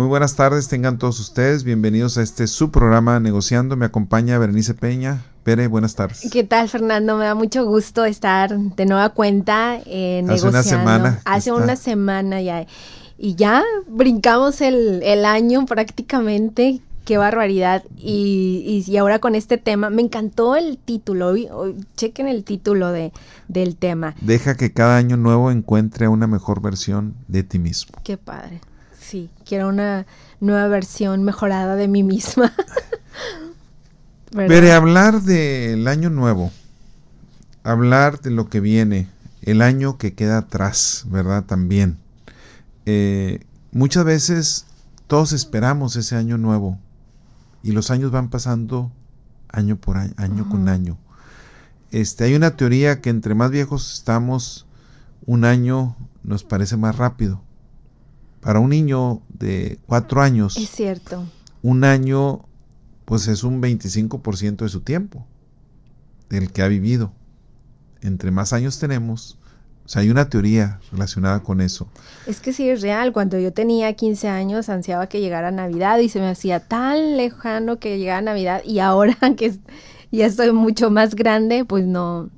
Muy buenas tardes, tengan todos ustedes. Bienvenidos a este su programa Negociando. Me acompaña Berenice Peña. Pere, buenas tardes. ¿Qué tal, Fernando? Me da mucho gusto estar de nueva cuenta eh, negociando. Hace una semana. Hace una semana ya. Y ya brincamos el, el año prácticamente qué barbaridad. Y, y, ahora con este tema, me encantó el título. chequen el título de, del tema. Deja que cada año nuevo encuentre una mejor versión de ti mismo. Qué padre. Sí, quiero una nueva versión mejorada de mí misma. Pero hablar del año nuevo, hablar de lo que viene, el año que queda atrás, ¿verdad? También. Eh, muchas veces todos esperamos ese año nuevo y los años van pasando año por año, año con año. Este, hay una teoría que entre más viejos estamos, un año nos parece más rápido. Para un niño de cuatro años, es cierto. Un año, pues es un 25% de su tiempo, del que ha vivido. Entre más años tenemos, o sea, hay una teoría relacionada con eso. Es que sí es real. Cuando yo tenía 15 años ansiaba que llegara Navidad y se me hacía tan lejano que llegara Navidad y ahora que ya estoy mucho más grande, pues no,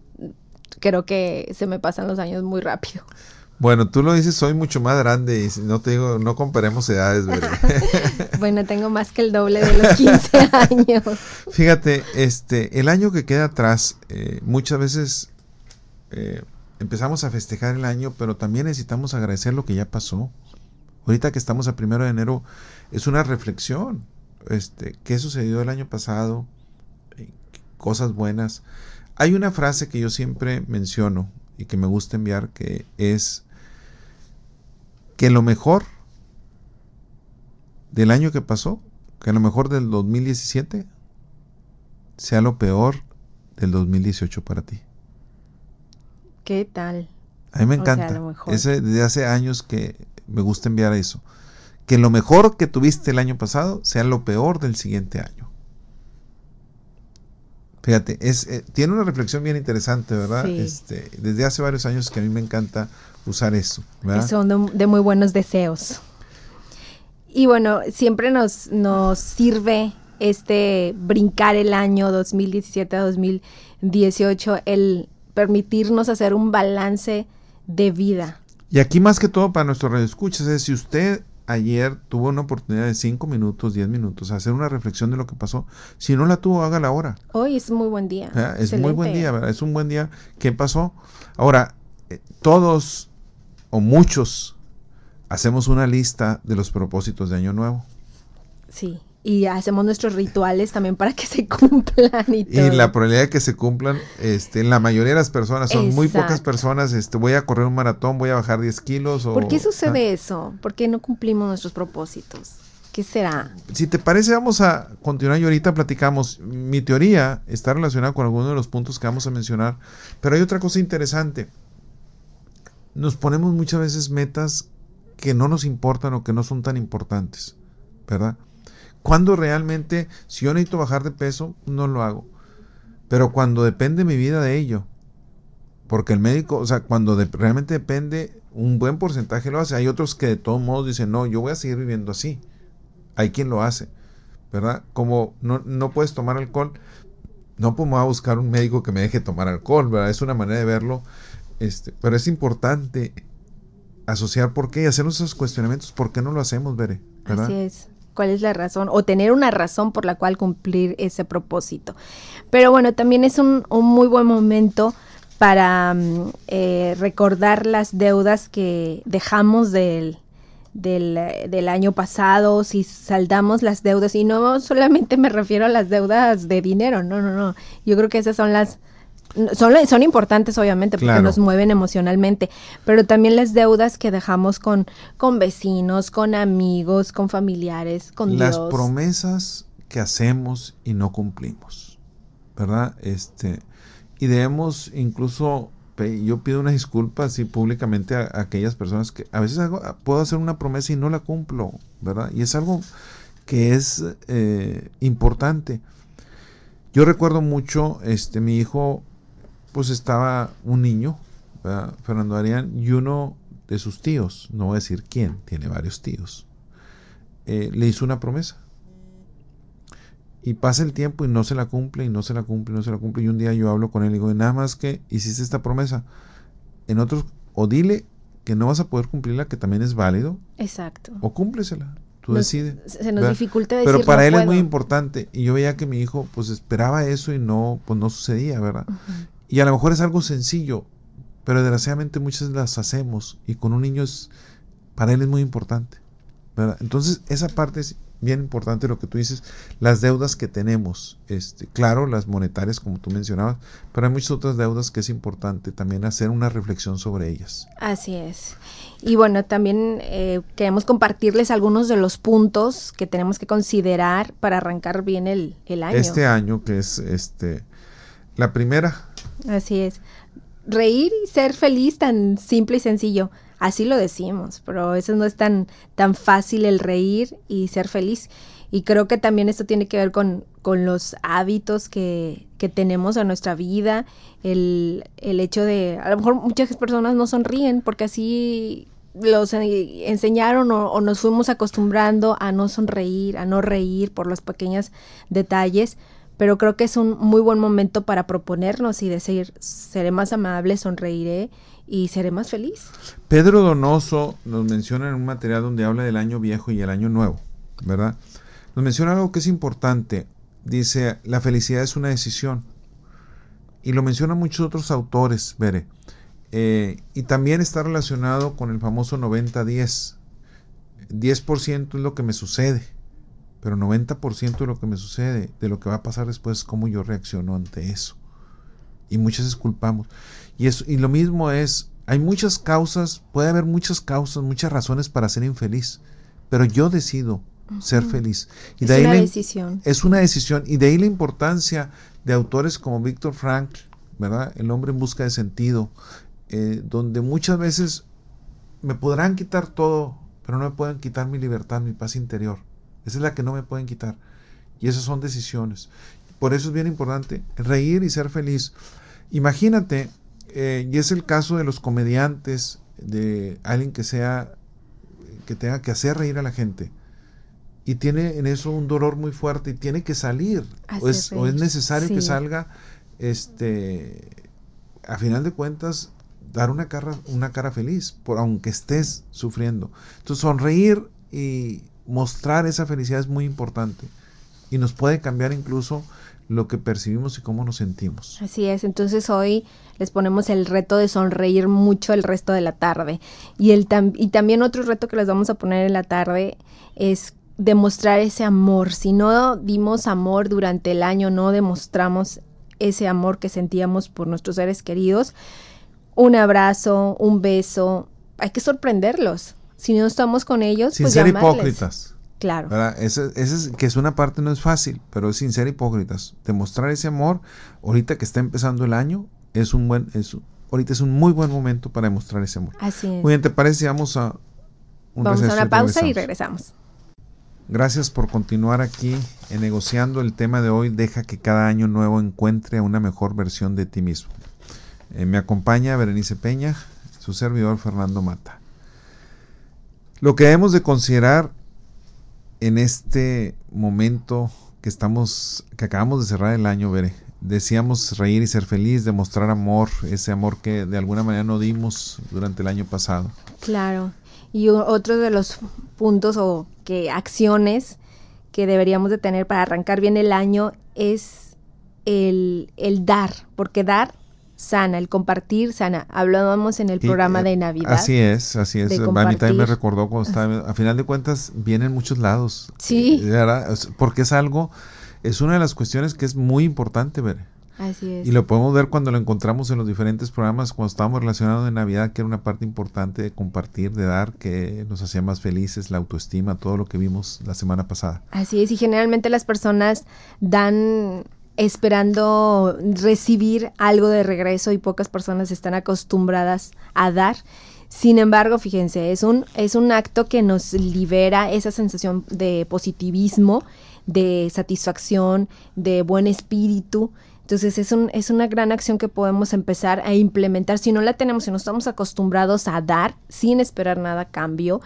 creo que se me pasan los años muy rápido. Bueno, tú lo dices, soy mucho más grande y no te digo, no comparemos edades, ¿verdad? bueno, tengo más que el doble de los 15 años. Fíjate, este, el año que queda atrás, eh, muchas veces eh, empezamos a festejar el año, pero también necesitamos agradecer lo que ya pasó. Ahorita que estamos a primero de enero, es una reflexión. Este, ¿Qué sucedió el año pasado? Eh, cosas buenas. Hay una frase que yo siempre menciono y que me gusta enviar que es que lo mejor del año que pasó, que lo mejor del 2017 sea lo peor del 2018 para ti. ¿Qué tal? A mí me encanta. Ese, desde hace años que me gusta enviar eso. Que lo mejor que tuviste el año pasado sea lo peor del siguiente año. Fíjate, es, eh, tiene una reflexión bien interesante, ¿verdad? Este, desde hace varios años que a mí me encanta usar eso. ¿verdad? Son de, muy buenos deseos. Y bueno, siempre nos, nos sirve este brincar el año 2017 a 2018, el permitirnos hacer un balance de vida. Y aquí más que todo para nuestros radioescuchas es si usted ayer tuvo una oportunidad de 5 minutos, 10 minutos, hacer una reflexión de lo que pasó. Si no la tuvo, hágala ahora. Hoy es muy buen día. Es muy buen día, ¿verdad? Es un buen día. ¿Qué pasó? Ahora, eh, todos o muchos hacemos una lista de los propósitos de Año Nuevo. Sí y hacemos nuestros rituales también para que se cumplan y todo. Y la probabilidad de que se cumplan, este, la mayoría de las personas, son muy pocas personas, este, voy a correr un maratón, voy a bajar 10 kilos. O, ¿Por qué sucede eso? ¿Por qué no cumplimos nuestros propósitos? ¿Qué será? Si te parece, vamos a continuar y ahorita platicamos. Mi teoría está relacionada con algunos de los puntos que vamos a mencionar, pero hay otra cosa interesante. Nos ponemos muchas veces metas que no nos importan o que no son tan importantes, ¿verdad? Cuando realmente, si yo necesito bajar de peso, no lo hago. Pero cuando depende mi vida de ello, porque el médico, o sea, cuando realmente depende, un buen porcentaje lo hace. Hay otros que de todos modos dicen, no, yo voy a seguir viviendo así. Hay quien lo hace, ¿verdad? Como no, no puedes tomar alcohol, no puedo a buscar un médico que me deje tomar alcohol, ¿verdad? Es una manera de verlo. Este, pero es importante asociar por qué y hacernos esos cuestionamientos. ¿Por qué no lo hacemos, Bere? Así es cuál es la razón o tener una razón por la cual cumplir ese propósito. Pero bueno, también es un, muy buen momento para mm, eh, recordar las deudas que dejamos del, del, año pasado, si saldamos las deudas, y no solamente me refiero a las deudas de dinero, no, no, no, yo creo que esas son las son, son importantes obviamente porque nos mueven emocionalmente, pero también las deudas que dejamos con, con vecinos, con amigos, con familiares, con las promesas que hacemos y no cumplimos, ¿verdad? Este, y debemos incluso, yo pido una disculpa así públicamente a, aquellas personas que a veces puedo hacer una promesa y no la cumplo, ¿verdad? Y es algo que es eh, importante. Yo recuerdo mucho, este, mi hijo pues estaba un niño, Fernando Arián, y uno de sus tíos, no voy a decir quién, tiene varios tíos, eh, le hizo una promesa. Y pasa el tiempo y no se la cumple y no se la cumple y no se la cumple. Y un día yo hablo con él y digo, nada más que hiciste esta promesa. En otros, o dile que no vas a poder cumplirla, que también es válido. Exacto. O cúmplesela. Tú decides. Se nos dificulta decir Pero para él es muy importante. Y yo veía que mi hijo pues esperaba eso y no, pues no sucedía, ¿verdad? Y a lo mejor es algo sencillo, pero desgraciadamente muchas las hacemos. Y con un niño es, para él es muy importante. ¿verdad? Entonces, esa parte es bien importante lo que tú dices, las deudas que tenemos, este, claro, las monetarias como tú mencionabas, pero hay muchas otras deudas que es importante también hacer una reflexión sobre ellas. Así es. Y bueno, también eh, queremos compartirles algunos de los puntos que tenemos que considerar para arrancar bien el, el año. Este año que es este la primera. Así es. Reír y ser feliz tan simple y sencillo. Así lo decimos, pero eso no es tan, tan fácil el reír y ser feliz. Y creo que también esto tiene que ver con, con los hábitos que, que, tenemos en nuestra vida, el, el, hecho de, a lo mejor muchas personas no sonríen porque así los enseñaron o, o, nos fuimos acostumbrando a no sonreír, a no reír por los pequeños detalles, pero creo que es un muy buen momento para proponernos y decir, seré más amable, sonreiré y seré más feliz. Pedro Donoso nos menciona en un material donde habla del año viejo y el año nuevo, ¿verdad? Nos menciona algo que es importante. Dice, la felicidad es una decisión. Y lo mencionan muchos otros autores, Bere. Eh, y también está relacionado con el famoso 90-10. 10% es lo que me sucede, pero 90% de lo que me sucede, de lo que va a pasar después, es cómo yo reacciono ante eso. Y muchas veces culpamos. Y, eso, y lo mismo es, hay muchas causas, puede haber muchas causas, muchas razones para ser infeliz, pero yo decido ser feliz. Y de es una decisión. Es una decisión. Y de ahí la importancia de autores como Víctor Frank, ¿verdad? El hombre en busca de sentido, eh, donde muchas veces me podrán quitar todo, pero no me pueden quitar mi libertad, mi paz interior. Esa es la que no me pueden quitar. Y esas son decisiones. Por eso es bien importante reír y ser feliz. Imagínate eh, y es el caso de los comediantes, de alguien que sea, que tenga que hacer reír a la gente. Y tiene en eso un dolor muy fuerte y tiene que salir. O es, o es, necesario que salga, este, a final de cuentas, dar una cara, una cara feliz, por, aunque estés sufriendo. Entonces, sonreír y mostrar esa felicidad es muy importante. Y nos puede cambiar incluso lo que percibimos y cómo nos sentimos. Así es, entonces hoy les ponemos el reto de sonreír mucho el resto de la tarde. Y, el y también otro reto que les vamos a poner en la tarde es demostrar ese amor. Si no dimos amor durante el año, no demostramos ese amor que sentíamos por nuestros seres queridos, un abrazo, un beso, hay que sorprenderlos. Si no estamos con ellos, Sin pues ser hipócritas. Claro. Ese, es, que es una parte no es fácil, pero es sin ser hipócritas. Demostrar ese amor, ahorita que está empezando el año, es un buen, es, ahorita es un muy buen momento para demostrar ese amor. Así es. Muy bien, ¿te parece? Vamos a un Vamos a una pausa y regresamos. Gracias por continuar aquí en negociando el tema de hoy. Deja que cada año nuevo encuentre una mejor versión de ti mismo. Eh, me acompaña Berenice Peña, su servidor Fernando Mata. Lo que debemos de considerar en este momento que estamos, que acabamos de cerrar el año, Bere, decíamos reír y ser feliz, demostrar amor, ese amor que de alguna manera no dimos durante el año pasado. Claro. Y otro de los puntos o que acciones que deberíamos de tener para arrancar bien el año es el, el dar, porque dar sana, el compartir sana. Hablábamos en el programa eh, de Navidad. Así es, así es. A mí también me recordó cuando estaba, a final de cuentas, viene en muchos lados. Sí. Eh, porque es algo, es una de las cuestiones que es muy importante ver. Así es. Y lo podemos ver cuando lo encontramos en los diferentes programas, cuando estábamos relacionados de Navidad, que era una parte importante de compartir, de dar, que nos hacía más felices, la autoestima, todo lo que vimos la semana pasada. Así es, y generalmente las personas dan esperando recibir algo de regreso y pocas personas están acostumbradas a dar. Sin embargo, fíjense, es un, es un acto que nos libera esa sensación de positivismo, de satisfacción, de buen espíritu. Entonces es, un, es una gran acción que podemos empezar a implementar. Si no la tenemos, si no estamos acostumbrados a dar sin esperar nada cambio,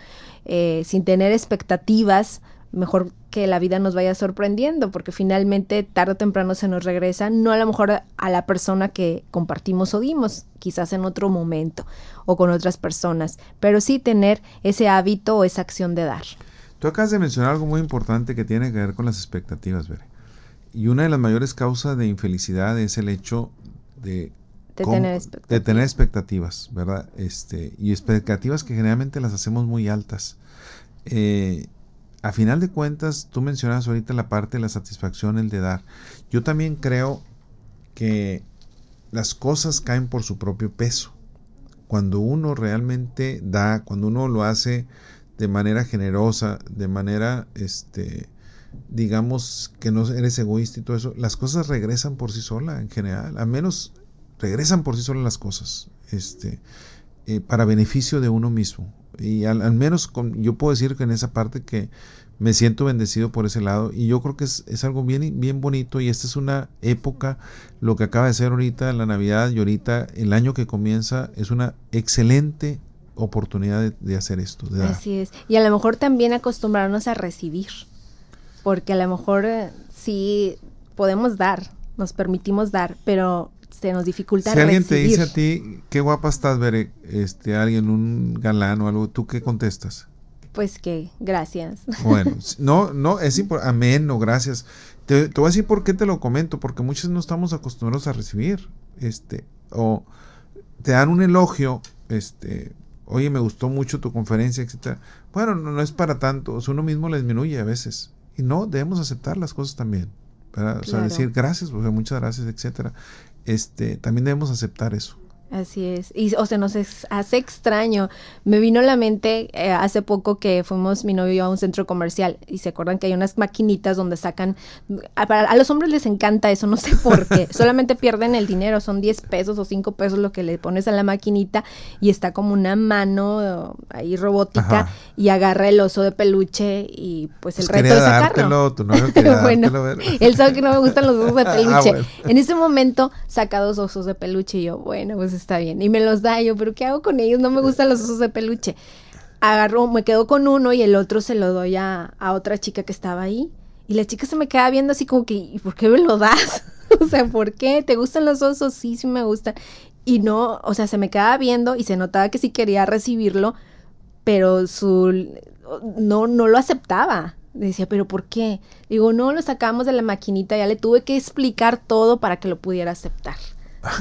eh, sin tener expectativas, mejor que la vida nos vaya sorprendiendo, porque finalmente tarde o temprano se nos regresa, no a lo mejor a la persona que compartimos o dimos, quizás en otro momento o con otras personas, pero sí tener ese hábito o esa acción de dar. Tú acabas de mencionar algo muy importante que tiene que ver con las expectativas, Bere. Y una de las mayores causas de infelicidad es el hecho de, tener, expectativas. de tener expectativas, ¿verdad? Este, y expectativas que generalmente las hacemos muy altas. Eh, a final de cuentas, tú mencionas ahorita la parte de la satisfacción, el de dar. Yo también creo que las cosas caen por su propio peso. Cuando uno realmente da, cuando uno lo hace de manera generosa, de manera, este, digamos, que no eres egoísta y todo eso, las cosas regresan por sí solas en general. Al menos regresan por sí solas las cosas, este, eh, para beneficio de uno mismo. Y al, menos yo puedo decir que en esa parte que me siento bendecido por ese lado y yo creo que es, es, algo bien, bien bonito y esta es una época, lo que acaba de ser ahorita la Navidad y ahorita el año que comienza es una excelente oportunidad de, hacer esto. Así es. Y a lo mejor también acostumbrarnos a recibir, porque a lo mejor eh, sí podemos dar, nos permitimos dar, pero se nos dificulta si alguien te dice a ti qué guapa estás ver este alguien un galán o algo tú qué contestas pues que gracias. Bueno no no es importante amén o gracias. Te, te, voy a decir por qué te lo comento porque muchos no estamos acostumbrados a recibir este o te dan un elogio este oye me gustó mucho tu conferencia etcétera bueno no, no es para tanto o sea, uno mismo le disminuye a veces. Y no debemos aceptar las cosas también o sea, decir gracias, muchas gracias, etcétera este, también debemos aceptar eso. Así es. Y o sea, nos hace extraño. Me vino a la mente eh, hace poco que fuimos mi novio y yo a un centro comercial y se acuerdan que hay unas maquinitas donde sacan a, a, los hombres les encanta eso, no sé por qué. Solamente pierden el dinero, son 10 pesos o 5 pesos lo que le pones a la maquinita y está como una mano ahí robótica y agarra el oso de peluche y pues el pues reto es sacarlo. Tu novio bueno, él sabe que no me gustan los osos de ah, peluche. En ese momento saca dos osos de peluche y yo, bueno, pues está bien. Y me los da yo, pero ¿qué hago con ellos? No me gustan los osos de peluche. Agarro, me quedo con uno y el otro se lo doy a, otra chica que estaba ahí. Y la chica se me queda viendo así como que, ¿y por qué me lo das? o sea, ¿por qué? ¿Te gustan los osos? Sí, sí me gustan. Y no, o sea, se me quedaba viendo y se notaba que sí quería recibirlo, pero su no, no lo aceptaba. Decía, ¿pero por qué? Digo, no, lo sacamos de la maquinita, ya le tuve que explicar todo para que lo pudiera aceptar.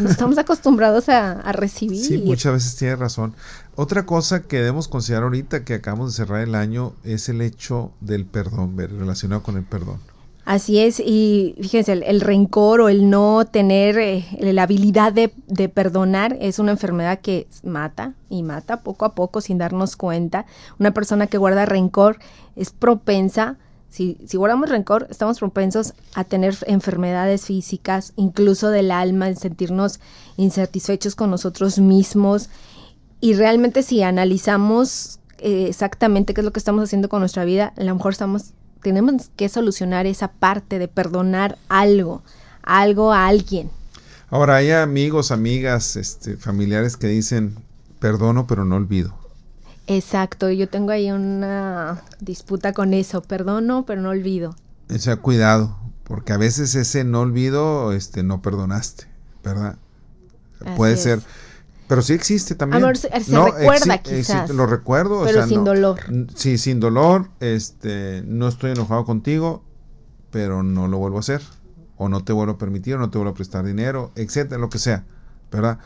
No estamos acostumbrados a, recibir. Sí, muchas veces tiene razón. Otra cosa que debemos considerar ahorita que acabamos de cerrar el año es el hecho del perdón, relacionado con el perdón. Así es, y fíjense, el, rencor o el no tener eh, la habilidad de, de, perdonar es una enfermedad que mata y mata poco a poco sin darnos cuenta. Una persona que guarda rencor es propensa si, guardamos rencor, estamos propensos a tener enfermedades físicas, incluso del alma, en sentirnos insatisfechos con nosotros mismos. Y realmente si analizamos eh, exactamente qué es lo que estamos haciendo con nuestra vida, a lo mejor estamos, tenemos que solucionar esa parte de perdonar algo, algo a alguien. Ahora hay amigos, amigas, este, familiares que dicen, perdono pero no olvido. Exacto, yo tengo ahí una disputa con eso, perdono, pero no olvido. O sea, cuidado, porque a veces ese no olvido, este, no perdonaste, ¿verdad? Puede ser, pero sí existe también. Amor, se, recuerda quizás. lo recuerdo, pero sin dolor. Sí, sin dolor, este, no estoy enojado contigo, pero no lo vuelvo a hacer, o no te vuelvo a permitir, o no te vuelvo a prestar dinero, etcétera, lo que sea, ¿verdad?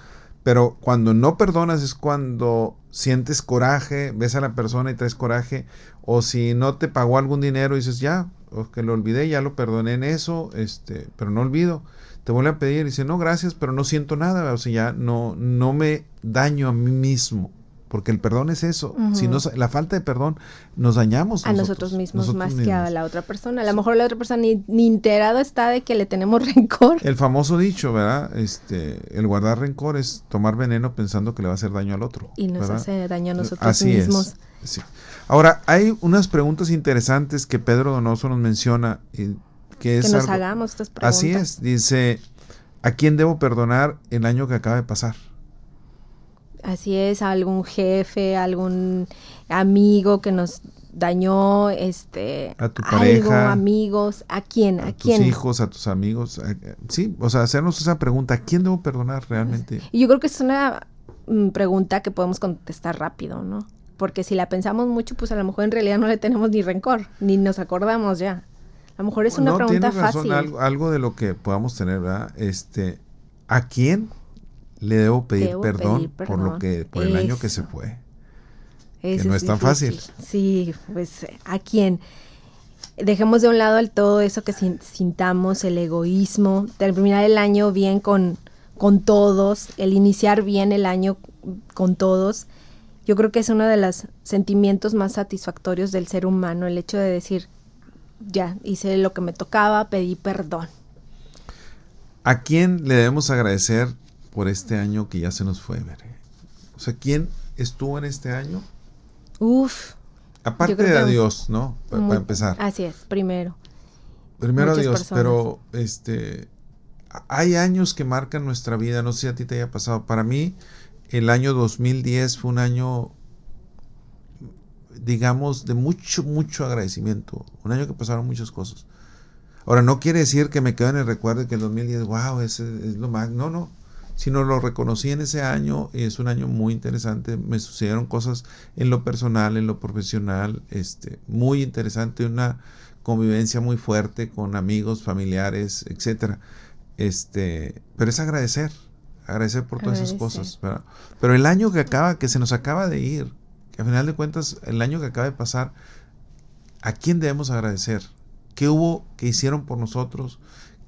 Pero cuando no perdonas es cuando sientes coraje, ves a la persona y traes coraje, o si no te pagó algún dinero dices, ya, que lo olvidé, ya lo perdoné en eso, este, pero no olvido. Te vuelve a pedir y dice, no, gracias, pero no siento nada, o sea, ya no, no me daño a mí mismo porque el perdón es eso. Si no, la falta de perdón nos dañamos a nosotros, mismos más que a la otra persona. A lo mejor la otra persona ni, ni, enterado está de que le tenemos rencor. El famoso dicho, ¿verdad? Este, el guardar rencor es tomar veneno pensando que le va a hacer daño al otro. Y nos hace daño a nosotros mismos. Sí. Ahora, hay unas preguntas interesantes que Pedro Donoso nos menciona. Y que es nos hagamos estas preguntas. Así es, dice, ¿a quién debo perdonar el año que acaba de pasar? Así es, algún jefe, algún amigo que nos dañó este A tu algo, pareja, amigos, ¿a quién? ¿A, a tus quién? hijos, a tus amigos. a- sí, o sea, hacernos esa pregunta, ¿a quién debo perdonar realmente? Y yo creo que es una mm, pregunta que podemos contestar rápido, ¿no? Porque si la pensamos mucho, pues a lo mejor en realidad no le tenemos ni rencor, ni nos acordamos ya. A lo mejor es una no, pregunta razón, fácil. algo, algo de lo que podamos tener, ¿verdad? Este, ¿a quién le debo pedir, Debo perdón, pedir por lo que, por el año que se Eso. fue? Ese no es tan fácil. Sí, pues a quién. Dejemos de un lado el todo eso que sin- sintamos, el egoísmo, terminar el año bien con, con todos, el iniciar bien el año con todos. Yo creo que es uno de los sentimientos más satisfactorios del ser humano, el hecho de decir, ya, hice lo que me tocaba, pedí perdón. ¿A quién le debemos agradecer por este año que ya se nos fue? O sea, ¿quién estuvo en este año? Uf. Aparte de a Dios, ¿no? Pa- Para, muy- empezar. Así es, primero. Primero muchas Dios, personas. pero este hay años que marcan nuestra vida, no sé si a ti te haya pasado. Para mí, el año 2010 fue un año, digamos, de mucho, mucho agradecimiento. Un año que pasaron muchas cosas. Ahora, no quiere decir que me quedo en el recuerdo de que el 2010, wow, ese es lo más. No, no. Sino lo reconocí en ese año y es un año muy interesante. Me sucedieron cosas en lo personal, en lo profesional, este, muy interesante, una convivencia muy fuerte con amigos, familiares, etcétera. Este, pero es agradecer, agradecer por todas esas cosas. ¿verdad? Pero el año que acaba, que se nos acaba de ir, que a final de cuentas, el año que acaba de pasar, ¿a quién debemos agradecer? ¿Qué hubo que hicieron por nosotros?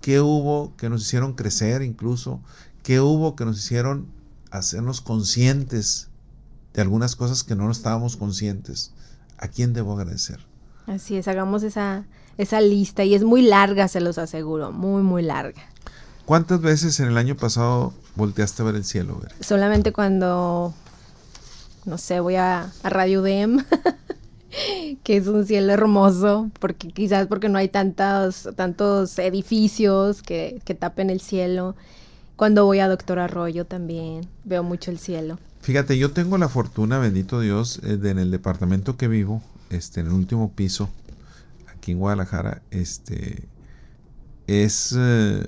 ¿Qué hubo que nos hicieron crecer incluso? ¿Qué hubo que nos hicieron hacernos conscientes de algunas cosas que no estábamos conscientes? ¿A quién debo agradecer? Así es, hagamos esa, esa lista y es muy larga, se los aseguro, muy, muy larga. ¿Cuántas veces en el año pasado volteaste a ver el cielo? Bere? Solamente cuando, no sé, voy a, a Radio Dem, que es un cielo hermoso, porque quizás porque no hay tantos, tantos edificios que, que tapen el cielo. Cuando voy a Doctor Arroyo también, veo mucho el cielo. Fíjate, yo tengo la fortuna, bendito Dios, eh, de en el departamento que vivo, este, en el último piso, aquí en Guadalajara, este, es eh,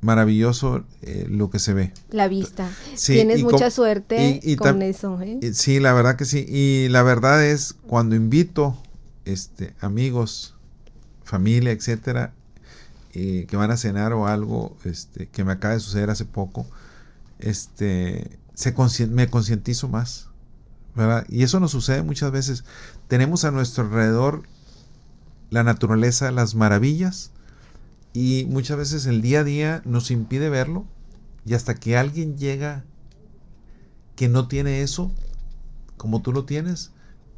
maravilloso eh, lo que se ve. La vista. Sí, Tienes mucha suerte y- y con eso. ¿eh? Y Sí, la verdad que sí. Y la verdad es, cuando invito este, amigos, familia, etcétera, eh, que van a cenar o algo, este, que me acaba de suceder hace poco, este, se me concientizo más, ¿verdad? Y eso nos sucede muchas veces. Tenemos a nuestro alrededor la naturaleza, las maravillas, y muchas veces el día a día nos impide verlo, y hasta que alguien llega que no tiene eso, como tú lo tienes,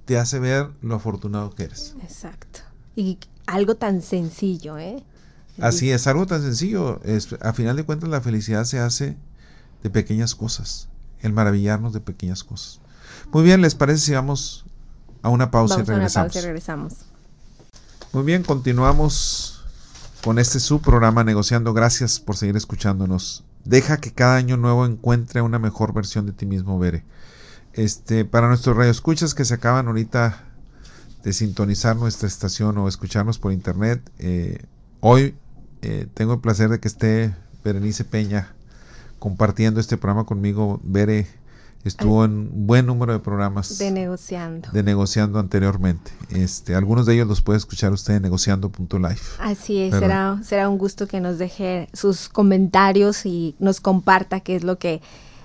te hace ver lo afortunado que eres. Exacto. Y algo tan sencillo, ¿eh? Así es, algo tan sencillo. Es, a final de cuentas, la felicidad se hace de pequeñas cosas, el maravillarnos de pequeñas cosas. Muy bien, ¿les parece si vamos a una pausa Vamos y a una regresamos? pausa y regresamos. Muy bien, continuamos con este su programa Negociando. Gracias por seguir escuchándonos. Deja que cada año nuevo encuentre una mejor versión de ti mismo, Bere. Este, para nuestros radioescuchas que se acaban ahorita de sintonizar nuestra estación o escucharnos por internet, eh, hoy eh, tengo el placer de que esté Berenice Peña compartiendo este programa conmigo. Bere estuvo en un buen número de programas De negociando. de negociando anteriormente. Este, algunos de ellos los puede escuchar usted en negociando.live. Así es, será, será un gusto que nos deje sus comentarios y nos comparta qué es lo que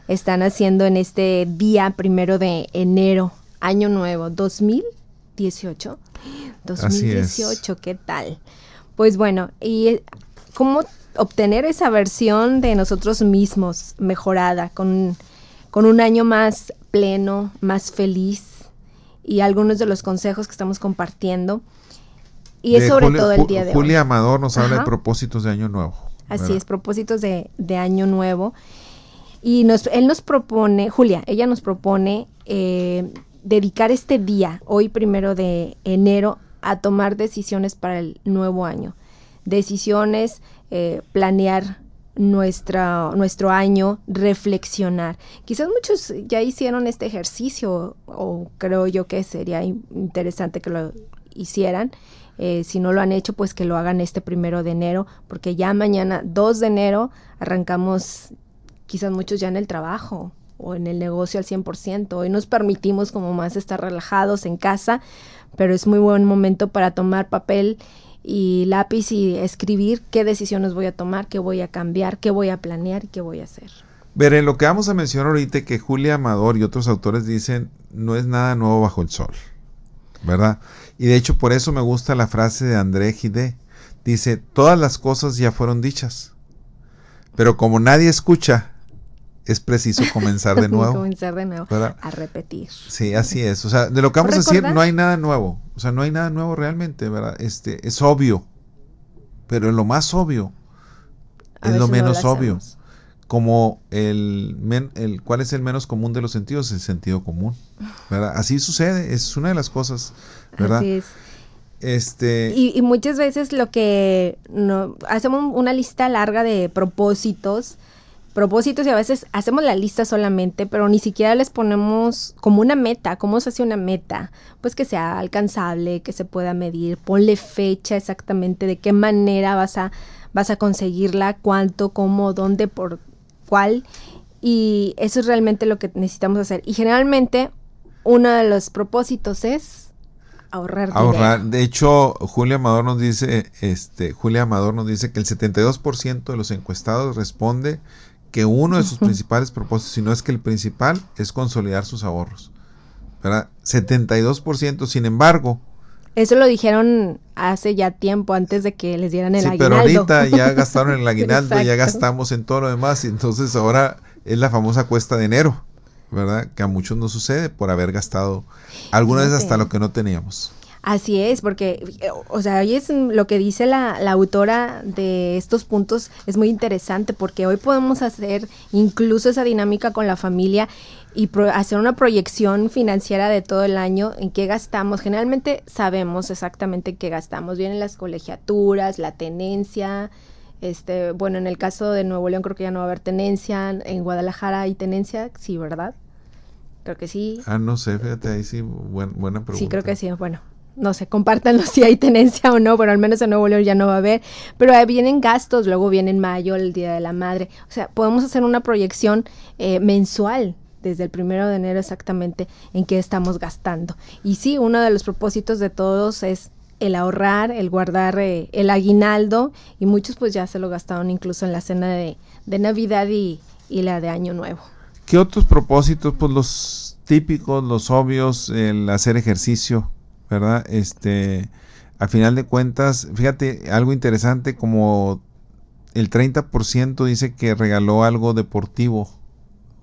están haciendo en este día primero de enero, año nuevo, 2018. 2018, ¿qué tal? Pues bueno, y cómo obtener esa versión de nosotros mismos mejorada, con, con un año más pleno, más feliz y algunos de los consejos que estamos compartiendo. Y es De sobre Julia- todo el día de Julia hoy. Amador nos habla de propósitos de año nuevo. Así es, propósitos de, de año nuevo. Y nos, él nos propone, Julia, ella nos propone eh, dedicar este día, hoy primero de enero, a tomar decisiones para el nuevo año. Decisiones, eh, planear nuestra, nuestro año, reflexionar. Quizás muchos ya hicieron este ejercicio o creo yo que sería interesante que lo hicieran. Eh, si no lo han hecho, pues que lo hagan este primero de enero, porque ya mañana, 2 de enero, arrancamos quizás muchos ya en el trabajo o en el negocio al 100%. Hoy nos permitimos como más estar relajados en casa, pero es muy buen momento para tomar papel y lápiz y escribir qué decisiones voy a tomar, qué voy a cambiar, qué voy a planear y qué voy a hacer. Veré, lo que vamos a mencionar ahorita que Julia Amador y otros autores dicen no es nada nuevo bajo el sol, ¿verdad? Y de hecho por eso me gusta la frase de André Gide. Dice, todas las cosas ya fueron dichas, pero como nadie escucha, es preciso comenzar de nuevo. comenzar de nuevo. A repetir. Sí, así es. O sea, de lo que vamos a decir, no hay nada nuevo. O sea, no hay nada nuevo realmente, ¿verdad? Este, es obvio. Pero lo más obvio es lo menos obvio. Como el, el, ¿cuál es el menos común de los sentidos? El sentido común. ¿verdad? Así sucede, es una de las cosas, ¿verdad? Así es. Este... Y, muchas veces lo que no, hacemos una lista larga de propósitos, propósitos y a veces hacemos la lista solamente, pero ni siquiera les ponemos como una meta. ¿Cómo se hace una meta? Pues que sea alcanzable, que se pueda medir, ponle fecha exactamente de qué manera vas a, vas a conseguirla, cuánto, cómo, dónde, por cuál. Y eso es realmente lo que necesitamos hacer. Y generalmente uno de los propósitos es ahorrar ahorrar de hecho Julia Amador nos dice este Julia Amador nos dice que el 72% de los encuestados responde que uno de sus principales propósitos si no es que el principal es consolidar sus ahorros ¿verdad? 72% sin embargo eso lo dijeron hace ya tiempo antes de que les dieran el sí, pero ahorita ya gastaron el aguinaldo ya gastamos en todo lo demás y entonces ahora es la famosa cuesta de enero ¿verdad? Que a muchos no sucede por haber gastado alguna vez hasta lo que no teníamos. Así es, porque, o sea, hoy es lo que dice la, la, autora de estos puntos, es muy interesante porque hoy podemos hacer incluso esa dinámica con la familia y hacer una proyección financiera de todo el año, en qué gastamos. Generalmente sabemos exactamente qué gastamos. Vienen las colegiaturas, la tenencia, este, bueno, en el caso de Nuevo León creo que ya no va a haber tenencia. En Guadalajara hay tenencia, sí, ¿verdad? Creo que sí. Ah, no sé, fíjate, ahí sí, buena pregunta. Sí, creo que sí, bueno. No sé, compártanlo si hay tenencia o no, pero al menos en Nuevo León ya no va a haber. Pero vienen gastos, luego viene en mayo, el Día de la Madre. O sea, podemos hacer una proyección eh, mensual desde el primero de enero exactamente en qué estamos gastando. Y sí, uno de los propósitos de todos es el ahorrar, el guardar eh, el aguinaldo y muchos pues ya se lo gastaron incluso en la cena de, Navidad y, la de Año Nuevo. ¿Qué otros propósitos? Pues los típicos, los obvios, el hacer ejercicio, ¿verdad? Este, a final de cuentas, fíjate, algo interesante como el 30% dice que regaló algo deportivo,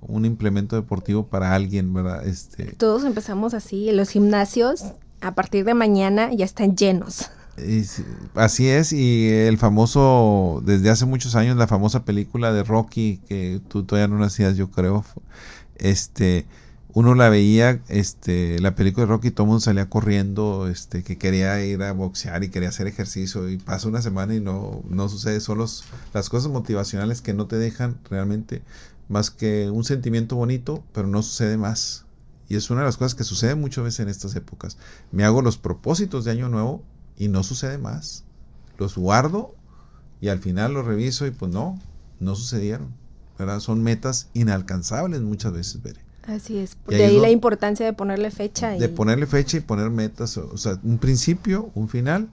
un implemento deportivo para alguien, ¿verdad? Este, Todos empezamos así, en los gimnasios a partir de mañana ya están llenos. así es, y el famoso, desde hace muchos años, la famosa película de Rocky, que tú todavía no nacías, yo creo, este, uno la veía, este, la película de Rocky, todo salía corriendo, este, que quería ir a boxear y quería hacer ejercicio, y pasa una semana y no, no sucede, son las cosas motivacionales que no te dejan realmente más que un sentimiento bonito, pero no sucede más. Y es una de las cosas que sucede muchas veces en estas épocas. Me hago los propósitos de año nuevo y no sucede más. Los guardo y al final los reviso y pues no, no sucedieron. ¿verdad? Son metas inalcanzables muchas veces, Bere. Así es. De ahí, la importancia de ponerle fecha. De ponerle fecha y poner metas. O sea, un principio, un final,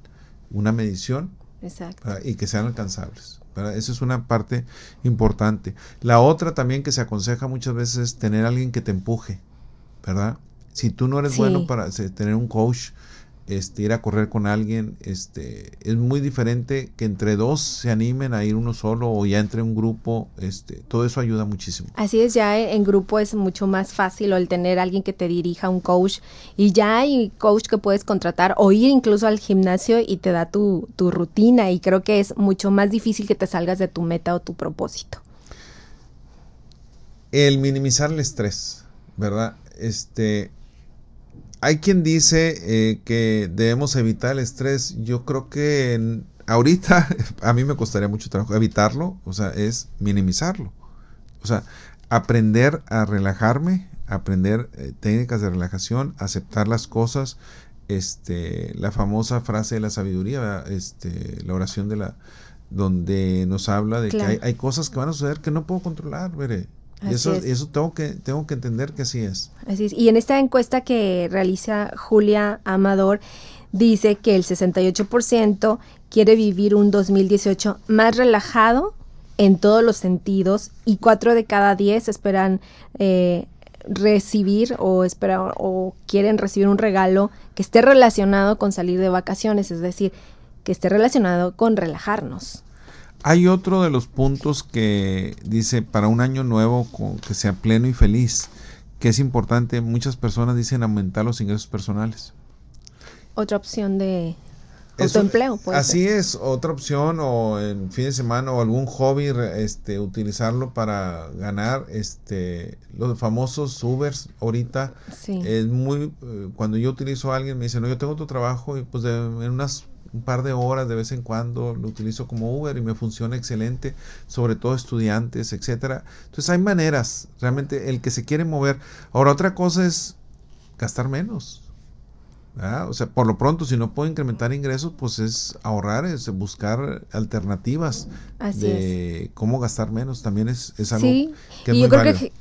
una medición. Exacto. Y que sean alcanzables. ¿verdad? Esa es una parte importante. La otra también que se aconseja muchas veces es tener alguien que te empuje. ¿verdad? Si tú no eres bueno para tener un coach, este, ir a correr con alguien, este, es muy diferente que entre dos se animen a ir uno solo o ya entre un grupo, este, todo eso ayuda muchísimo. Así es, ya en grupo es mucho más fácil el tener alguien que te dirija, un coach, y ya hay coach que puedes contratar o ir incluso al gimnasio y te da tu, tu rutina y creo que es mucho más difícil que te salgas de tu meta o tu propósito. El minimizar el estrés, ¿verdad? este, hay quien dice eh, que debemos evitar el estrés. Yo creo que ahorita a mí me costaría mucho trabajo evitarlo, o sea, es minimizarlo. O sea, aprender a relajarme, aprender eh, técnicas de relajación, aceptar las cosas, este, la famosa frase de la sabiduría, este, la oración de la, donde nos habla de que hay, cosas que van a suceder que no puedo controlar, veré. Y eso, eso tengo que, tengo que entender que así es. Así es. Y en esta encuesta que realiza Julia Amador, dice que el 68% quiere vivir un 2018 más relajado en todos los sentidos y 4 de cada 10 esperan eh, recibir o esperan o quieren recibir un regalo que esté relacionado con salir de vacaciones, es decir, que esté relacionado con relajarnos. Hay otro de los puntos que dice para un año nuevo que sea pleno y feliz, que es importante, muchas personas dicen aumentar los ingresos personales. Otra opción de autoempleo. Puede así es, otra opción o en fin de semana o algún hobby, este, utilizarlo para ganar, este, los famosos Ubers ahorita. Es muy, eh, cuando yo utilizo a alguien me dice, no, yo tengo otro trabajo y pues en unas un par de horas de vez en cuando lo utilizo como Uber y me funciona excelente, sobre todo estudiantes, etcétera. Entonces hay maneras, realmente el que se quiere mover. Ahora otra cosa es gastar menos. O sea, por lo pronto, si no puedo incrementar ingresos, pues es ahorrar, es buscar alternativas de cómo gastar menos. También es, es algo que es y yo creo que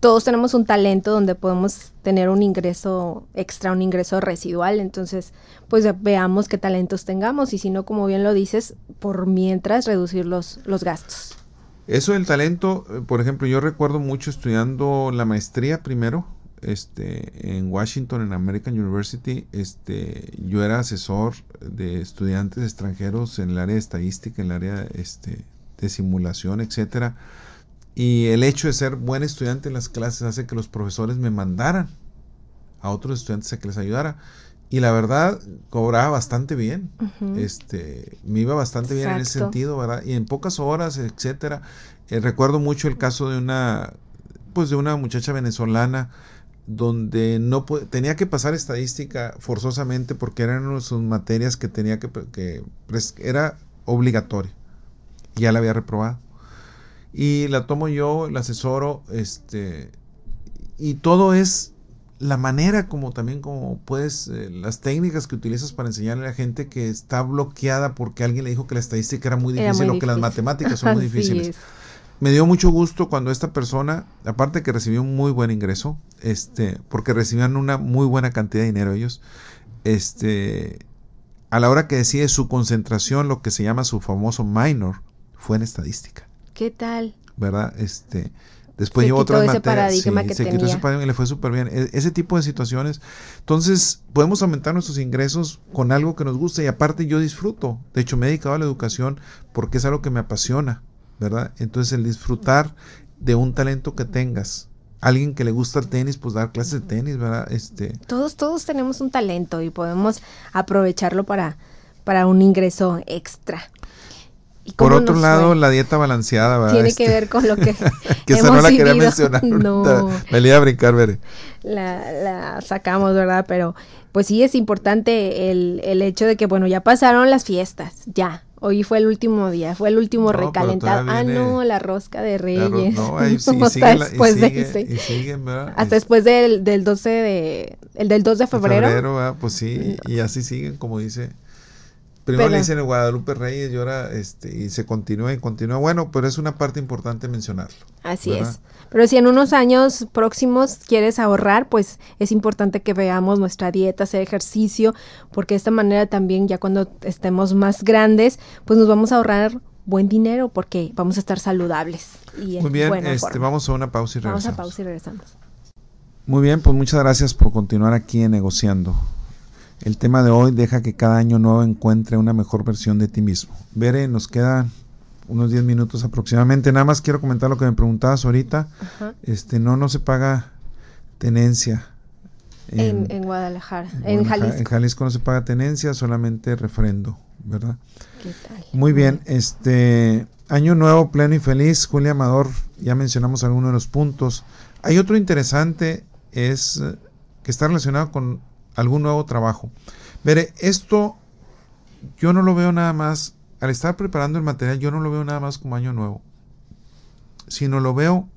todos tenemos un talento donde podemos tener un ingreso extra, un ingreso residual. Entonces, pues veamos qué talentos tengamos y si no, como bien lo dices, por mientras reducir los, los gastos. Eso del talento, eh, por ejemplo, yo recuerdo mucho estudiando la maestría primero, este, en Washington, en American University, este, yo era asesor de estudiantes extranjeros en el área de estadística, en el área este, de simulación, etcétera y el hecho de ser buen estudiante en las clases hace que los profesores me mandaran a otros estudiantes a que les ayudara. Y la verdad, cobraba bastante bien. Este, me iba bastante bien en ese sentido, ¿verdad? Y en pocas horas, etcétera. Eh, recuerdo mucho el caso de una, pues de una muchacha venezolana donde no tenía que pasar estadística forzosamente porque eran sus materias que tenía que, que era obligatorio. Y ya la había reprobado y la tomo yo, la asesoro, este, y todo es la manera como también como puedes, eh, las técnicas que utilizas para enseñarle a la gente que está bloqueada porque alguien le dijo que la estadística era muy difícil o que las matemáticas son muy difíciles. Me dio mucho gusto cuando esta persona, aparte que recibió un muy buen ingreso, este, porque recibían una muy buena cantidad de dinero ellos, este, a la hora que decide su concentración, lo que se llama su famoso minor, fue en estadística. ¿Qué tal? ¿Verdad? Este, después llevó otras materias. Sí, se quitó ese paradigma y le fue súper bien. E, ese tipo de situaciones. Entonces, podemos aumentar nuestros ingresos con algo que nos gusta y aparte yo disfruto. De hecho, me he dedicado a la educación porque es algo que me apasiona, ¿verdad? Entonces, el disfrutar de un talento que tengas. Alguien que le gusta el tenis, pues dar clases de tenis, ¿verdad? Este... Todos, todos tenemos un talento y podemos aprovecharlo para, para un ingreso extra. Por otro lado, la dieta balanceada, ¿verdad? Tiene que este, ver con lo que. que esa no la quería mencionar. No. Me iba a brincar, veré. La, la, sacamos, ¿verdad? Pero pues sí es importante el, el hecho de que, bueno, ya pasaron las fiestas, ya. Hoy fue el último día, fue el último recalentado. Ah, no, la rosca de Reyes. no, ahí sí, sigue después y sigue, de y siguen, ¿verdad? Hasta después del, del 12 de. El del 2 de febrero. Febrero. Pues sí, y así siguen, como dice Primero le dicen el Guadalupe Reyes y ahora este, y se continúa y continúa. Bueno, pero es una parte importante mencionarlo. Así es. Pero si en unos años próximos quieres ahorrar, pues es importante que veamos nuestra dieta, hacer ejercicio, porque de esta manera también ya cuando estemos más grandes, pues nos vamos a ahorrar buen dinero porque vamos a estar saludables. Y Muy bien, este, vamos a una pausa y regresamos. Vamos a pausa y regresamos. Muy bien, pues muchas gracias por continuar aquí en Negociando. El tema de hoy deja que cada año nuevo encuentre una mejor versión de ti mismo. Bere, nos quedan unos 10 minutos aproximadamente. Nada más quiero comentar lo que me preguntabas ahorita. Este, no, no se paga tenencia. En, Guadalajara, en, Jalisco. En Jalisco no se paga tenencia, solamente refrendo, ¿verdad? ¿Qué tal? Muy bien, este año nuevo, pleno y feliz. Julia Amador, ya mencionamos algunos de los puntos. Hay otro interesante, es que está relacionado con algún nuevo trabajo. Veré, esto yo no lo veo nada más, al estar preparando el material, yo no lo veo nada más como año nuevo, sino lo veo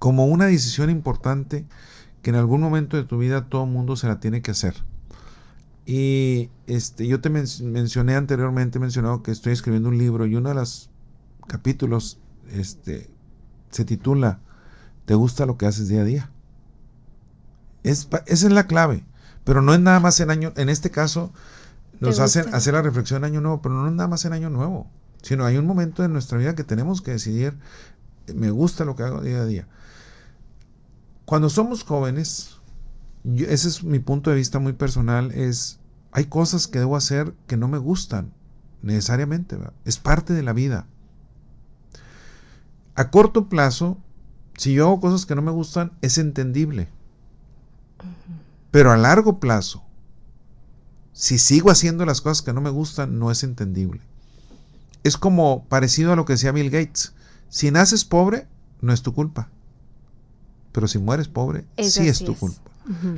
como una decisión importante que en algún momento de tu vida todo mundo se la tiene que hacer. Y este, yo te mencioné anteriormente, mencionado que estoy escribiendo un libro y uno de los capítulos este, se titula ¿Te gusta lo que haces día a día? Es, esa es la clave, pero no es nada más en año, en este caso nos hacen hacer la reflexión en año nuevo, pero no es nada más en año nuevo, sino hay un momento en nuestra vida que tenemos que decidir, me gusta lo que hago día a día. Cuando somos jóvenes, ese es mi punto de vista muy personal, es, hay cosas que debo hacer que no me gustan necesariamente, es parte de la vida. A corto plazo, si yo hago cosas que no me gustan, es entendible. Pero a largo plazo, si sigo haciendo las cosas que no me gustan, no es entendible. Es como parecido a lo que decía Bill Gates. Si naces pobre, no es tu culpa. Pero si mueres pobre, sí es tu culpa.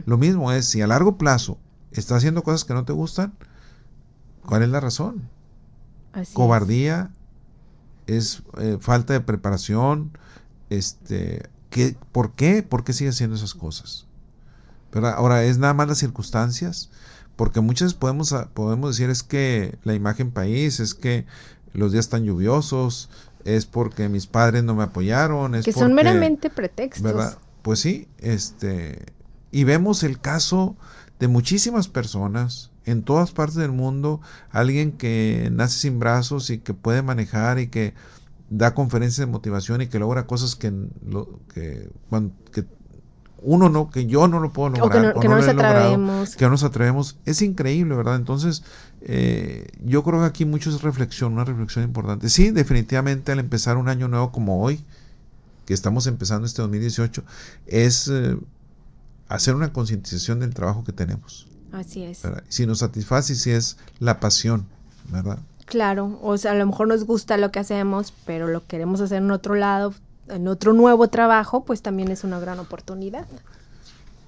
Lo mismo es, si a largo plazo estás haciendo cosas que no te gustan, ¿cuál es la razón? Cobardía, es, eh, falta de preparación, este, ¿qué, ¿por qué? ¿Por qué sigue haciendo esas cosas? Ahora, ¿es nada más las circunstancias? Porque muchas veces podemos, ah, podemos decir es que la imagen país, es que los días están lluviosos, es porque mis padres no me apoyaron, es que son meramente pretextos. ¿verdad? Pues sí, este, y vemos el caso de muchísimas personas en todas partes del mundo, alguien que nace sin brazos y que puede manejar y que da conferencias de motivación y que logra cosas que, lo, que, que uno no, que yo no lo puedo lograr. que no, nos atrevemos. que no nos atrevemos. Es increíble, ¿verdad? Entonces, eh, yo creo que aquí mucho es reflexión, una reflexión importante. Sí, definitivamente al empezar un año nuevo como hoy, que estamos empezando este 2018, es eh, hacer una concientización del trabajo que tenemos. Así es. Si nos satisface, si es la pasión, ¿verdad? Claro, o sea, a lo mejor nos gusta lo que hacemos, pero lo queremos hacer en otro lado, en otro nuevo trabajo, pues también es una gran oportunidad.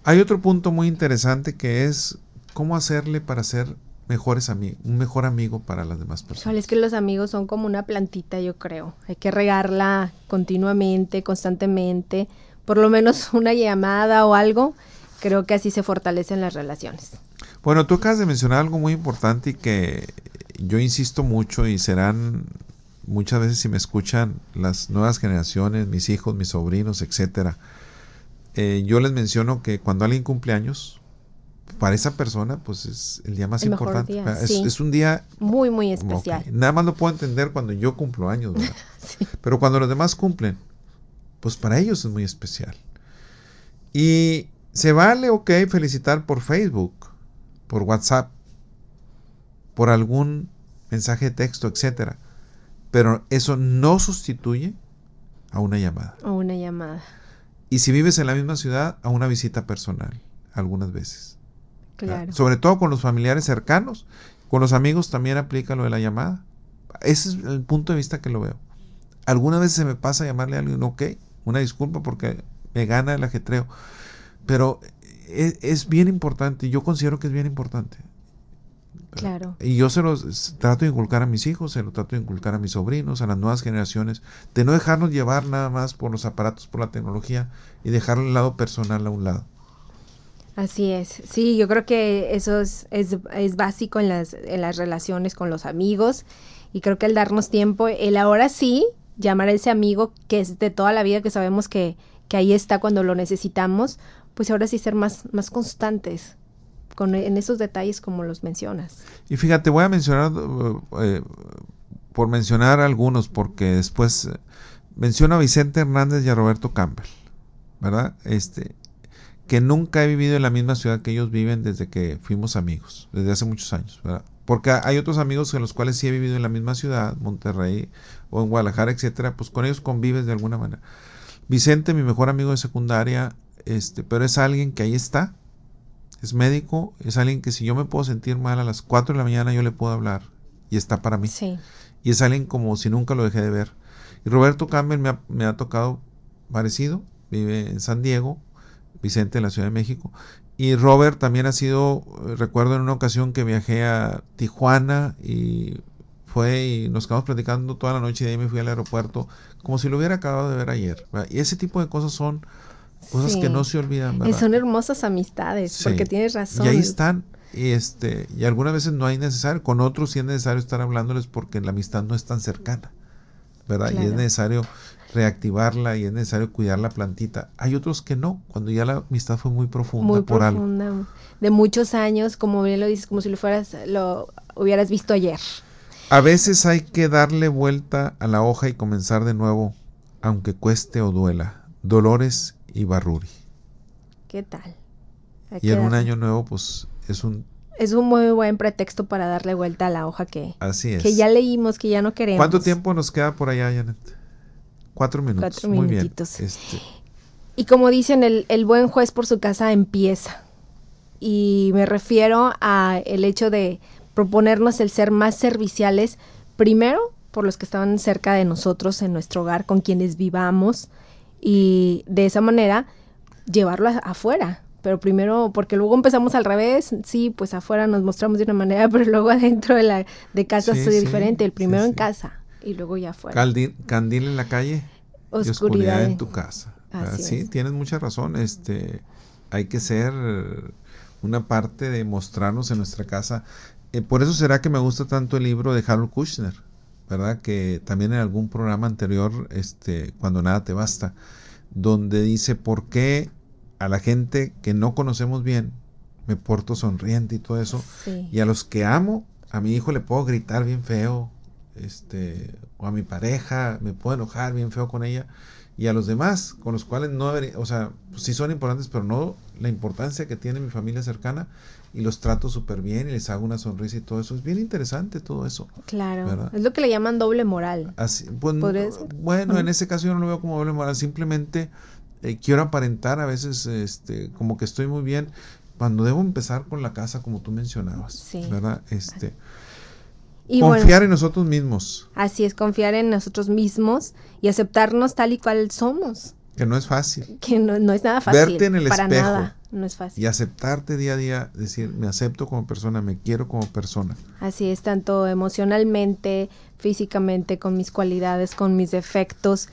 Hay otro punto muy interesante que es cómo hacerle para ser mejores amigos, un mejor amigo para las demás personas. Es que los amigos son como una plantita, yo creo. Hay que regarla continuamente, constantemente, por lo menos una llamada o algo. Creo que así se fortalecen las relaciones. Bueno, tú acabas de mencionar algo muy importante y que yo insisto mucho y serán muchas veces si me escuchan las nuevas generaciones, mis hijos, mis sobrinos, etcétera, eh, yo les menciono que cuando alguien cumple años, para esa persona, pues es el día más importante. es, un día muy, muy especial. Nada más lo puedo entender cuando yo cumplo años, Pero cuando los demás cumplen, pues para ellos es muy especial. Y se vale, ok, felicitar por Facebook, por WhatsApp, por algún mensaje de texto, etcétera. Pero eso no sustituye a una llamada. A una llamada. Y si vives en la misma ciudad, a una visita personal, algunas veces. Claro. Sobre todo con los familiares cercanos, con los amigos también aplica lo de la llamada. Ese es el punto de vista que lo veo. Algunas veces se me pasa llamarle a alguien, ok, una disculpa porque me gana el ajetreo. Pero es, es bien importante, yo considero que es bien importante. Claro. Y yo se los trato de inculcar a mis hijos, se lo trato de inculcar a mis sobrinos, a las nuevas generaciones, de no dejarnos llevar nada más por los aparatos, por la tecnología y dejar el lado personal a un lado. Así es. Sí, yo creo que eso es, es, básico en las, en las relaciones con los amigos y creo que el darnos tiempo, el ahora sí, llamar a ese amigo que es de toda la vida, que sabemos que, que ahí está cuando lo necesitamos, pues ahora sí ser más, más constantes en esos detalles como los mencionas. Y fíjate, voy a mencionar, eh, por mencionar algunos, porque después eh, menciono a Vicente Hernández y a Roberto Campbell, ¿verdad? Este, que nunca he vivido en la misma ciudad que ellos viven desde que fuimos amigos, desde hace muchos años, ¿verdad? Porque hay otros amigos en los cuales sí he vivido en la misma ciudad, Monterrey o en Guadalajara, etcétera, pues con ellos convives de alguna manera. Vicente, mi mejor amigo de secundaria, este, pero es alguien que ahí está, es médico, es alguien que si yo me puedo sentir mal a las 4 de la mañana yo le puedo hablar y está para mí. Sí. Y es alguien como si nunca lo dejé de ver. Y Roberto Campbell me ha, me ha tocado parecido, vive en San Diego, Vicente en la Ciudad de México, Y Robert también ha sido, recuerdo en una ocasión que viajé a Tijuana y fue y nos quedamos platicando toda la noche y de ahí me fui al aeropuerto como si lo hubiera acabado de ver ayer. Y ese tipo de cosas son cosas que no se olvidan. ¿verdad? Son hermosas amistades, porque tienes razón. Y ahí están. Y, este, y algunas veces no hay necesario, con otros sí es necesario estar hablándoles porque la amistad no es tan cercana, ¿verdad? Y es necesario reactivarla y es necesario cuidar la plantita. Hay otros que no, cuando ya la amistad fue muy profunda muy por profunda, De muchos años, como bien lo dices, como si lo fueras, lo hubieras visto ayer. A veces hay que darle vuelta a la hoja y comenzar de nuevo, aunque cueste o duela. Dolores y Barruri. ¿Qué tal? y en un año nuevo, pues es un... Es un muy buen pretexto para darle vuelta a la hoja que, Así es. que ya leímos, que ya no queremos. ¿Cuánto tiempo nos queda por allá, Janet? Cuatro minutos. Cuatro muy minutitos. Bien. Este... Y como dicen, el, el buen juez por su casa empieza. Y me refiero a el hecho de proponernos el ser más serviciales, primero por los que estaban cerca de nosotros en nuestro hogar, con quienes vivamos, y de esa manera llevarlo afuera, pero primero, porque luego empezamos al revés, sí, pues afuera nos mostramos de una manera, pero luego adentro de la de casa soy diferente, el primero en casa y luego ya afuera. candil en la calle oscuridad, en tu casa. Así sí, tienes mucha razón, este hay que ser una parte de mostrarnos en nuestra casa. Eh, por eso será que me gusta tanto el libro de Harold Kushner, ¿verdad? Que también en algún programa anterior, este, cuando nada te basta, donde dice por qué a la gente que no conocemos bien, me porto sonriente y todo eso. Y a los que amo, a mi hijo le puedo gritar bien feo, este, o a mi pareja, me puedo enojar bien feo con ella. Y a los demás, con los cuales no debería, o sea, pues sí son importantes, pero no la importancia que tiene mi familia cercana, y los trato súper bien y les hago una sonrisa y todo eso. Es bien interesante todo eso. Claro. Es lo que le llaman doble moral. Así, pues, bueno, en ese caso yo no lo veo como doble moral, simplemente eh, quiero aparentar a veces este, como que estoy muy bien cuando debo empezar con la casa como tú mencionabas, ¿verdad? Este y confiar en nosotros mismos. Así es, confiar en nosotros mismos y aceptarnos tal y cual somos. Que no es fácil. Que no, es nada fácil. Verte en el para espejo. Nada, no es fácil. Y aceptarte día a día, decir, me acepto como persona, me quiero como persona. Así es, tanto emocionalmente, físicamente, con mis cualidades, con mis defectos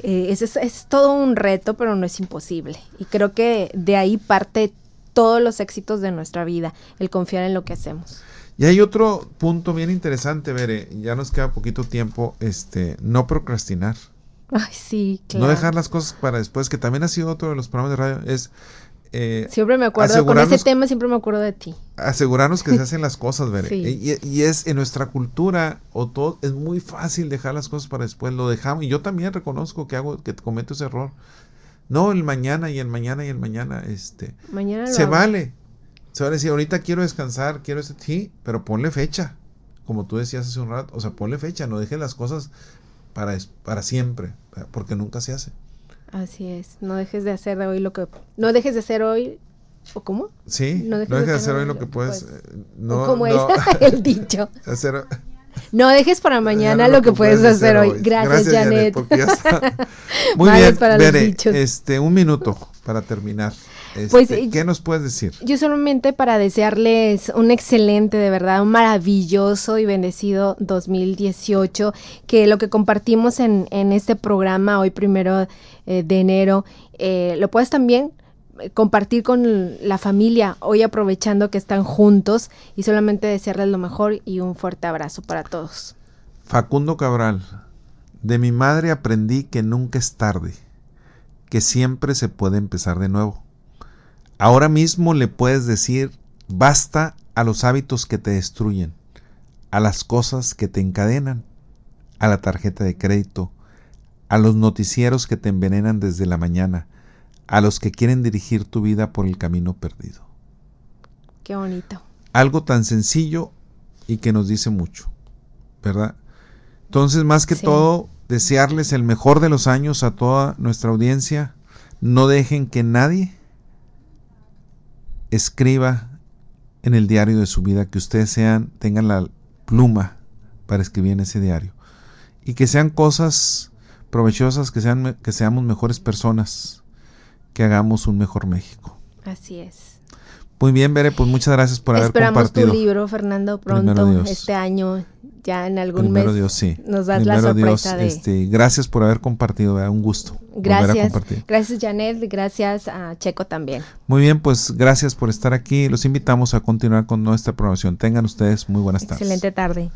eh, es, es, todo un reto, pero no es imposible. Y creo que de ahí parte todos los éxitos de nuestra vida, el confiar en lo que hacemos. Y hay otro punto bien interesante, Bere, ya nos queda poquito tiempo, este, no procrastinar. Ay, sí, claro. No dejar las cosas para después, que también ha sido otro de los programas de radio, es eh, siempre me acuerdo, con ese tema siempre me acuerdo de ti. Asegurarnos que se hacen las cosas, ver y, es en nuestra cultura, o todo, es muy fácil dejar las cosas para después, lo dejamos, y yo también reconozco que hago, que cometo ese error. No, el mañana y el mañana y el mañana, este. Mañana se vale. Se vale decir, ahorita quiero descansar, quiero este, sí, pero ponle fecha. Como tú decías hace un rato, o sea, ponle fecha, no dejes las cosas para, para siempre, porque nunca se hace. Así es, no dejes de hacer hoy lo que... No dejes de hacer hoy... ¿O cómo? Sí, no dejes, de, hacer hoy lo que puedes... Eh, no, como es el dicho. No dejes para mañana lo, que, puedes hacer hoy. Gracias, Janet. Muy bien, para este, un minuto para terminar. Este, pues, ¿Qué nos puedes decir? Yo solamente para desearles un excelente, de verdad, un maravilloso y bendecido 2018, que lo que compartimos en, en este programa hoy primero eh, de enero, eh, lo puedes también eh, compartir con la familia hoy aprovechando que están juntos y solamente desearles lo mejor y un fuerte abrazo para todos. Facundo Cabral, de mi madre aprendí que nunca es tarde, que siempre se puede empezar de nuevo. Ahora mismo le puedes decir basta a los hábitos que te destruyen, a las cosas que te encadenan, a la tarjeta de crédito, a los noticieros que te envenenan desde la mañana, a los que quieren dirigir tu vida por el camino perdido. Qué bonito. Algo tan sencillo y que nos dice mucho, ¿verdad? Entonces, más que todo, desearles el mejor de los años a toda nuestra audiencia. No dejen que nadie escriba en el diario de su vida, que ustedes sean, tengan la pluma para escribir en ese diario. Y que sean cosas provechosas, que, sean, que seamos mejores personas, que hagamos un mejor México. Así es. Muy bien, Bere, pues muchas gracias por haber compartido. Esperamos tu libro, Fernando, pronto, este año, ya en algún mes. Dios, sí. Nos das la sorpresa de... Este, gracias por haber compartido, un gusto. Gracias. Gracias, Janet, gracias a Checo también. Muy bien, pues gracias por estar aquí. Los invitamos a continuar con nuestra programación. Tengan ustedes muy buenas tardes. Excelente tarde.